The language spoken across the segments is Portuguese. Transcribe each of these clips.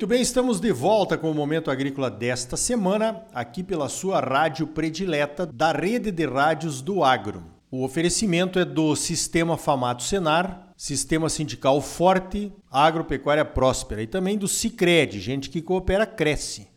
Muito bem, estamos de volta com o Momento Agrícola desta semana, aqui pela sua rádio predileta da rede de rádios do Agro. O oferecimento é do Sistema Famato Senar, Sistema Sindical Forte, Agropecuária Próspera e também do Cicred, gente que coopera cresce.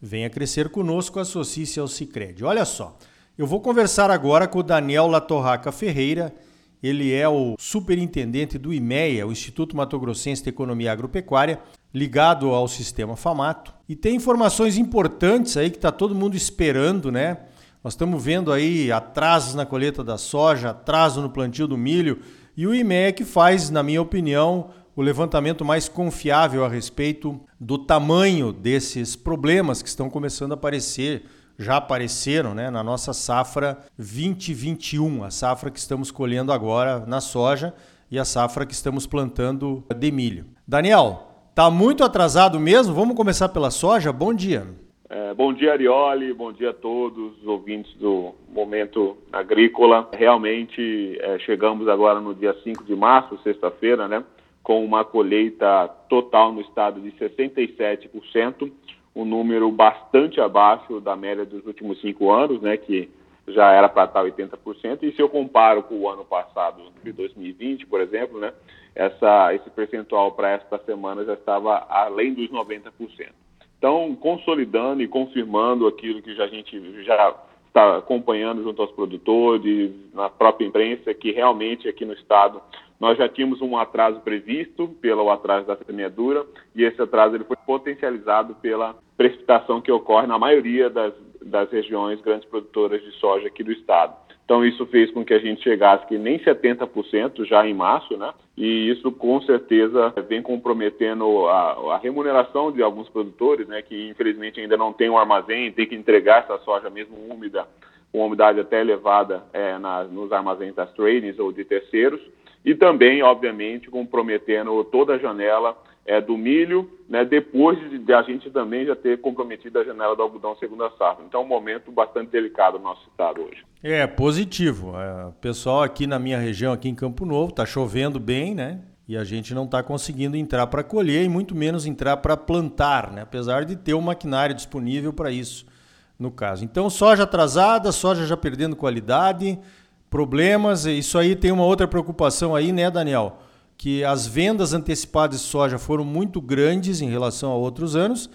Venha crescer conosco, associe-se ao Cicred. Olha só, eu vou conversar agora com o Daniel Latorraca Ferreira, ele é o superintendente do IMEA, o Instituto Mato Grossense de Economia Agropecuária, ligado ao sistema Famato. E tem informações importantes aí que está todo mundo esperando, né? Nós estamos vendo aí atrasos na colheita da soja, atraso no plantio do milho, e o IMEC faz, na minha opinião, o levantamento mais confiável a respeito do tamanho desses problemas que estão começando a aparecer, já apareceram né, na nossa safra 2021, a safra que estamos colhendo agora na soja e a safra que estamos plantando de milho. Daniel, tá muito atrasado mesmo? Vamos começar pela soja? Bom dia. É, bom dia, Arioli. Bom dia a todos os ouvintes do Momento Agrícola. Realmente é, chegamos agora no dia 5 de março, sexta-feira, né? Com uma colheita total no estado de 67%, um número bastante abaixo da média dos últimos cinco anos, né? Que já era para estar 80%. E se eu comparo com o ano passado, de 2020, por exemplo, né? Essa, esse percentual para esta semana já estava além dos 90%. Então, consolidando e confirmando aquilo que já a gente já está acompanhando junto aos produtores, na própria imprensa, que realmente aqui no estado nós já tínhamos um atraso previsto pelo atraso da semeadura e esse atraso ele foi potencializado pela precipitação que ocorre na maioria das, das regiões grandes produtoras de soja aqui do estado. Então, isso fez com que a gente chegasse que nem 70% já em março, né? E isso, com certeza, vem comprometendo a, a, remuneração de alguns produtores, né? Que, infelizmente, ainda não tem um armazém, tem que entregar essa soja mesmo úmida, com umidade até elevada é, na, nos armazéns das tradings ou de terceiros. E também, obviamente, comprometendo toda a janela é, do milho, né, depois de, de, a gente também já ter comprometido a janela do algodão segunda safra. Então, é um momento bastante delicado no nosso estado hoje. É, positivo. É, pessoal aqui na minha região, aqui em Campo Novo, está chovendo bem, né? E a gente não está conseguindo entrar para colher e muito menos entrar para plantar, né? Apesar de ter o maquinário disponível para isso, no caso. Então, soja atrasada, soja já perdendo qualidade, problemas. Isso aí tem uma outra preocupação aí, né, Daniel? Que as vendas antecipadas de soja foram muito grandes em relação a outros anos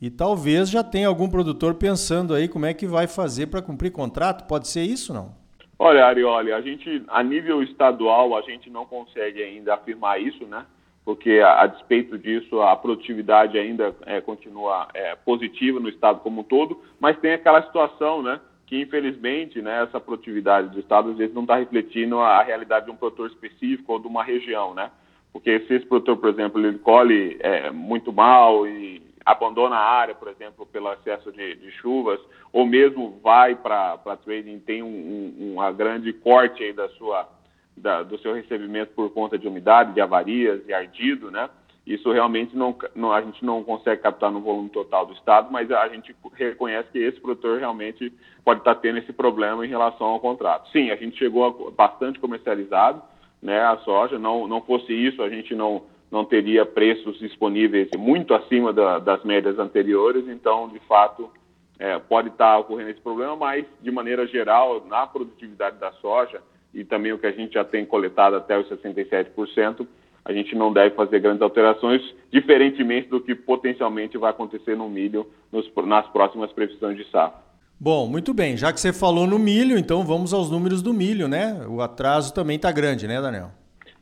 e talvez já tenha algum produtor pensando aí como é que vai fazer para cumprir contrato. Pode ser isso, não? Olha, Arioli, a gente, a nível estadual, a gente não consegue ainda afirmar isso, né? Porque, a, a despeito disso, a produtividade ainda é, continua é, positiva no estado como um todo, mas tem aquela situação, né? Que infelizmente né, essa produtividade do Estado às vezes não está refletindo a, realidade de um produtor específico ou de uma região, né? Porque se esse produtor, por exemplo, ele colhe é, muito mal e abandona a área, por exemplo, pelo excesso de, de chuvas, ou mesmo vai para trading tem um, um, uma grande corte aí da sua, da, do seu recebimento por conta de umidade, de avarias e ardido, né? Isso realmente não, não, a gente não consegue captar no volume total do Estado, mas a gente reconhece que esse produtor realmente pode estar tendo esse problema em relação ao contrato. Sim, a gente chegou bastante comercializado, né, a soja. Não, não fosse isso, a gente não, não teria preços disponíveis muito acima da, das médias anteriores. Então, de fato, é, pode estar ocorrendo esse problema, mas de maneira geral, na produtividade da soja e também o que a gente já tem coletado até os 67%, a gente não deve fazer grandes alterações, diferentemente do que potencialmente vai acontecer no milho nos, nas próximas previsões de safra. Bom, muito bem. Já que você falou no milho, então vamos aos números do milho, né? O atraso também está grande, né, Daniel?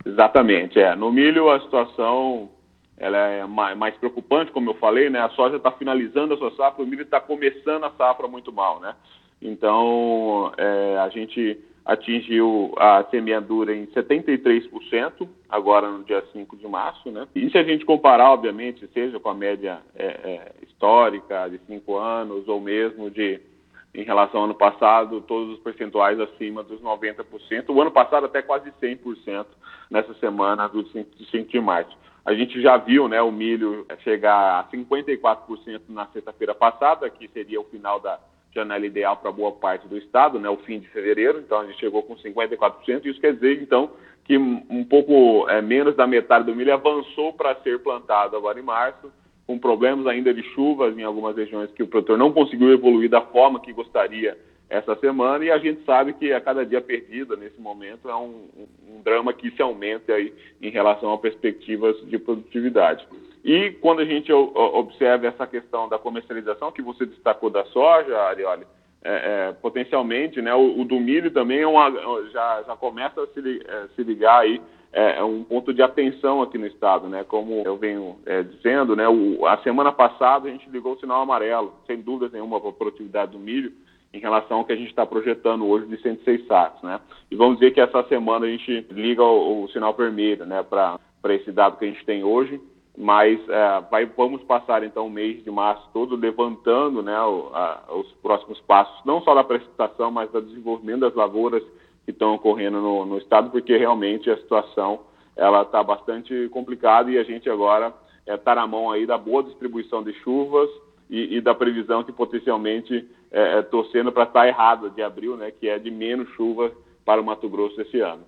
Exatamente. É. No milho a situação ela é mais preocupante, como eu falei, né? A soja está finalizando a sua safra, o milho está começando a safra muito mal, né? Então é, a gente atingiu a semeadura em 73%, agora no dia 5 de março, né? E se a gente comparar, obviamente, seja com a média é, é, histórica de 5 anos ou mesmo de em relação ao ano passado, todos os percentuais acima dos 90%. O ano passado até quase 100% nessa semana do 5 de março. A gente já viu né, o milho chegar a 54% na sexta-feira passada, que seria o final da, janela ideal para boa parte do estado, né, o fim de fevereiro, então a gente chegou com 54%, isso quer dizer, então, que um pouco é, menos da metade do milho avançou para ser plantado agora em março, com problemas ainda de chuvas em algumas regiões que o produtor não conseguiu evoluir da forma que gostaria essa semana e a gente sabe que a cada dia perdido nesse momento é um, um, um drama que se aumenta aí em relação a perspectivas de produtividade. E quando a gente observa essa questão da comercialização que você destacou da soja, Arioli, é, é, potencialmente, né, o, o, do milho também é uma, já, já começa a se, é, se ligar aí é, é, um ponto de atenção aqui no estado, né? Como eu venho é, dizendo, né? O, a semana passada a gente ligou o sinal amarelo, sem dúvida nenhuma, para a produtividade do milho em relação ao que a gente está projetando hoje de 106 sacos, né? E vamos dizer que essa semana a gente liga o, o sinal vermelho, né? Para esse dado que a gente tem hoje mas é, vai, vamos passar então o mês de março todo levantando né, o, a, os próximos passos, não só da precipitação, mas do desenvolvimento das lavouras que estão ocorrendo no, no estado, porque realmente a situação ela está bastante complicada e a gente agora está é, tá na mão aí da boa distribuição de chuvas e, e da previsão que potencialmente é, é torcendo para estar tá errada de abril, né, que é de menos chuva para o Mato Grosso esse ano.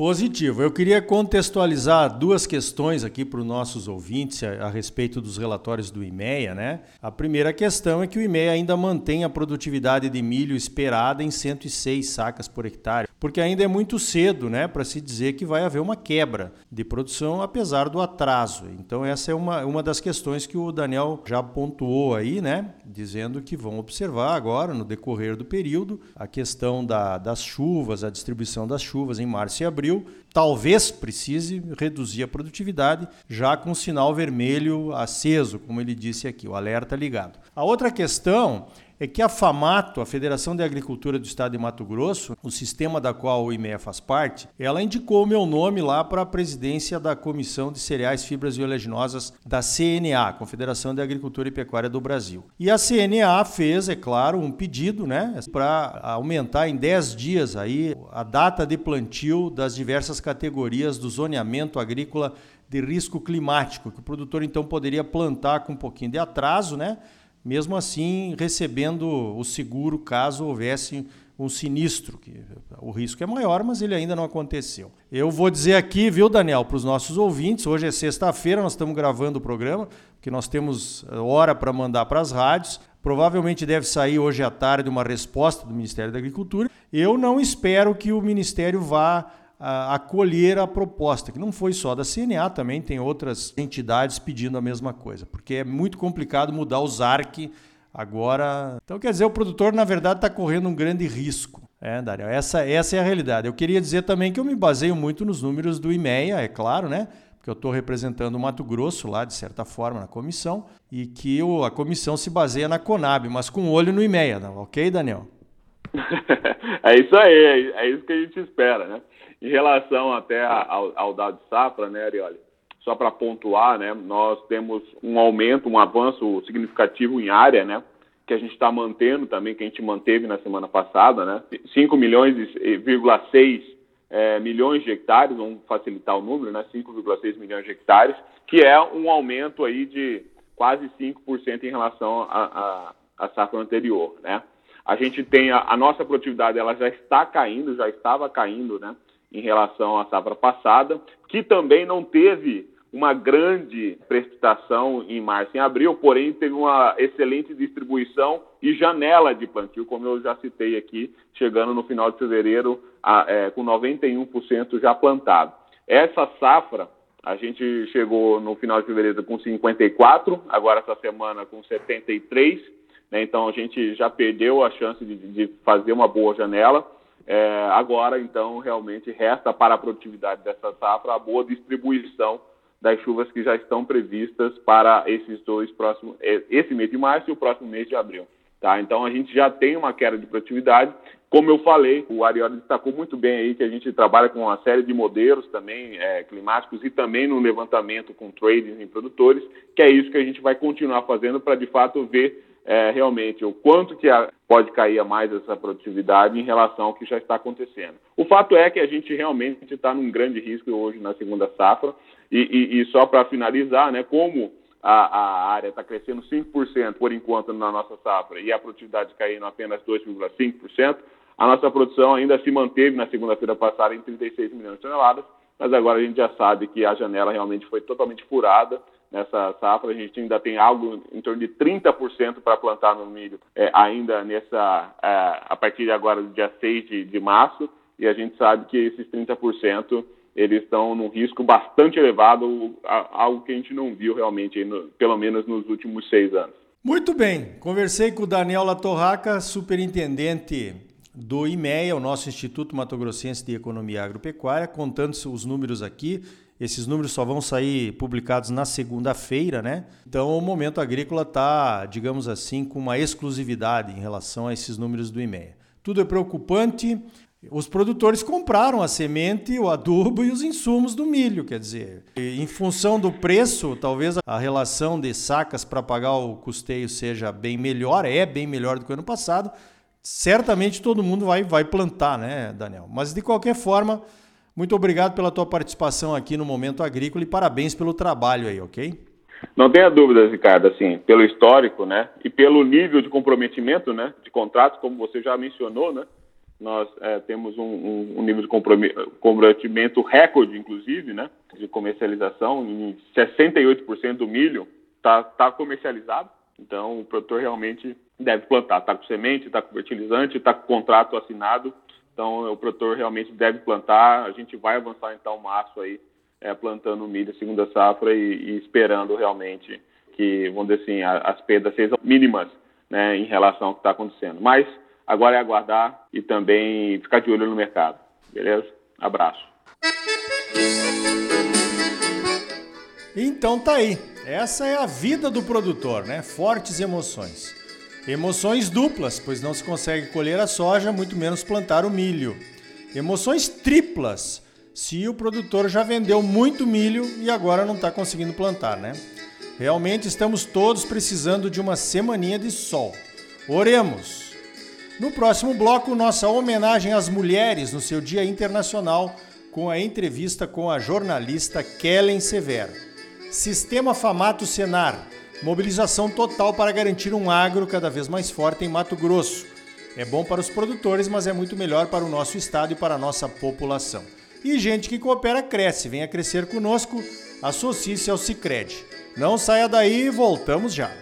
Positivo. Eu queria contextualizar duas questões aqui para os nossos ouvintes a, a, respeito dos relatórios do IMEA, né? A primeira questão é que o IMEA ainda mantém a produtividade de milho esperada em 106 sacas por hectare, porque ainda é muito cedo, né, para se dizer que vai haver uma quebra de produção apesar do atraso. Então essa é uma, uma das questões que o Daniel já pontuou aí, né, dizendo que vão observar agora no decorrer do período a questão da, das chuvas, a distribuição das chuvas em março e abril talvez precise reduzir a produtividade, já com o sinal vermelho aceso, como ele disse aqui, o alerta ligado. A outra questão é que a FAMATO, a Federação de Agricultura do Estado de Mato Grosso, o sistema da qual o IMEA faz parte, ela indicou o meu nome lá para a presidência da Comissão de Cereais, Fibras e Oleaginosas da CNA, Confederação de Agricultura e Pecuária do Brasil. E a CNA fez, é claro, um pedido né, para aumentar em 10 dias aí a data de plantio das diversas categorias do zoneamento agrícola de risco climático, que o produtor então poderia plantar com um pouquinho de atraso, né? Mesmo assim recebendo o seguro caso houvesse um sinistro, que o risco é maior, mas ele ainda não aconteceu. Eu vou dizer aqui, viu, Daniel, para os nossos ouvintes, hoje é sexta-feira, nós estamos gravando o programa, que nós temos eh, hora para mandar para as rádios. Provavelmente deve sair hoje à tarde uma resposta do Ministério da Agricultura. Eu não espero que o Ministério vá acolher a proposta, que não foi só da CNA, também tem outras entidades pedindo a mesma coisa, porque é muito complicado mudar o ZARC agora. Então, quer dizer, o produtor, na verdade, está correndo um grande risco. É, Dário, essa, essa é a realidade. Eu queria dizer também que eu me baseio muito nos números do IMEA, é claro, né? Porque eu estou representando o Mato Grosso lá, de certa forma, na comissão, e que a comissão se baseia na Conab, mas com olho no IMEA, ok, Daniel? é isso aí, é isso que a gente espera, né? Em relação até ao, ao dado de safra, né, Arioli? Só para pontuar, né, nós temos um aumento, um avanço significativo em área, né, que a gente está mantendo também, que a gente manteve na semana passada, né, 5 milhões, vírgula 6 é, milhões de hectares, vamos facilitar o número, né, 5,6 milhões de hectares, que é um aumento aí de quase 5% em relação à safra anterior, né. A gente tem a, a nossa produtividade, ela já está caindo, já estava caindo, né, em relação à safra passada, que também não teve uma grande precipitação em março e abril, porém teve uma excelente distribuição e janela de plantio, como eu já citei aqui, chegando no final de fevereiro a, é, com 91% já plantado. Essa safra, a gente chegou no final de fevereiro com 54, agora essa semana com 73, né, então a gente já perdeu a chance de, de fazer uma boa janela. É, agora, então, realmente resta para a produtividade dessa safra a boa distribuição das chuvas que já estão previstas para esses dois próximos, é, esse mês de março e o próximo mês de abril. Tá? Então, a gente já tem uma queda de produtividade. Como eu falei, o Arioli destacou muito bem aí que a gente trabalha com uma série de modelos também é, climáticos e também no levantamento com tradings em produtores, que é isso que a gente vai continuar fazendo para, de fato, ver é, realmente o quanto que a, pode cair a mais essa produtividade em relação ao que já está acontecendo. O fato é que a gente realmente está num grande risco hoje na segunda safra e, e, e só para finalizar, né, como a, a área está crescendo 5% por enquanto na nossa safra e a produtividade caindo apenas 2,5%, a nossa produção ainda se manteve na segunda-feira passada em 36 milhões de toneladas, mas agora a gente já sabe que a janela realmente foi totalmente furada nessa safra. A gente ainda tem algo em torno de 30% para plantar no milho, é, ainda nessa, é, a partir de agora, do dia 6 de, de março, e a gente sabe que esses 30% eles estão num risco bastante elevado, algo que a gente não viu realmente, pelo menos nos últimos seis anos. Muito bem, conversei com o Daniel Latorraca, superintendente do IMEA, o nosso Instituto Mato Grossense de Economia Agropecuária, contando os números aqui. Esses números só vão sair publicados na segunda-feira, né? Então o momento agrícola está, digamos assim, com uma exclusividade em relação a esses números do IMEA. Tudo é preocupante. Os produtores compraram a semente, o adubo e os insumos do milho, quer dizer, em função do preço, talvez a relação de sacas para pagar o custeio seja bem melhor, é bem melhor do que o ano passado, certamente todo mundo vai, vai plantar, né, Daniel? Mas de qualquer forma, muito obrigado pela tua participação aqui no Momento Agrícola e parabéns pelo trabalho aí, ok? Não tenha dúvidas, Ricardo, assim, pelo histórico, né, e pelo nível de comprometimento, né, de contratos, como você já mencionou, né, nós é, temos um, um, um, nível de comprometimento recorde, inclusive, né, de comercialização, em 68% do milho está tá comercializado, então o produtor realmente deve plantar. Está com semente, está com fertilizante, está com contrato assinado. Então o produtor realmente deve plantar. A gente vai avançar então março aí é, plantando milho segunda safra e, e, esperando realmente que, vamos dizer assim, as perdas sejam mínimas né, em relação ao que está acontecendo. Mas agora é aguardar e também ficar de olho no mercado. Beleza? Abraço. Então tá aí. Essa é a vida do produtor, né? Fortes emoções. Emoções duplas, pois não se consegue colher a soja, muito menos plantar o milho. Emoções triplas, se o produtor já vendeu muito milho e agora não está conseguindo plantar, né? Realmente estamos todos precisando de uma semaninha de sol. Oremos! No próximo bloco, nossa homenagem às mulheres no seu Dia Internacional, com a entrevista com a jornalista Kellen Severo. Sistema Famato Senar Mobilização total para garantir um agro cada vez mais forte em Mato Grosso. É bom para os produtores, mas é muito melhor para o nosso estado e para a nossa população. E gente que coopera cresce. Venha crescer conosco. Associe-se ao Cicred. Não saia daí, voltamos já.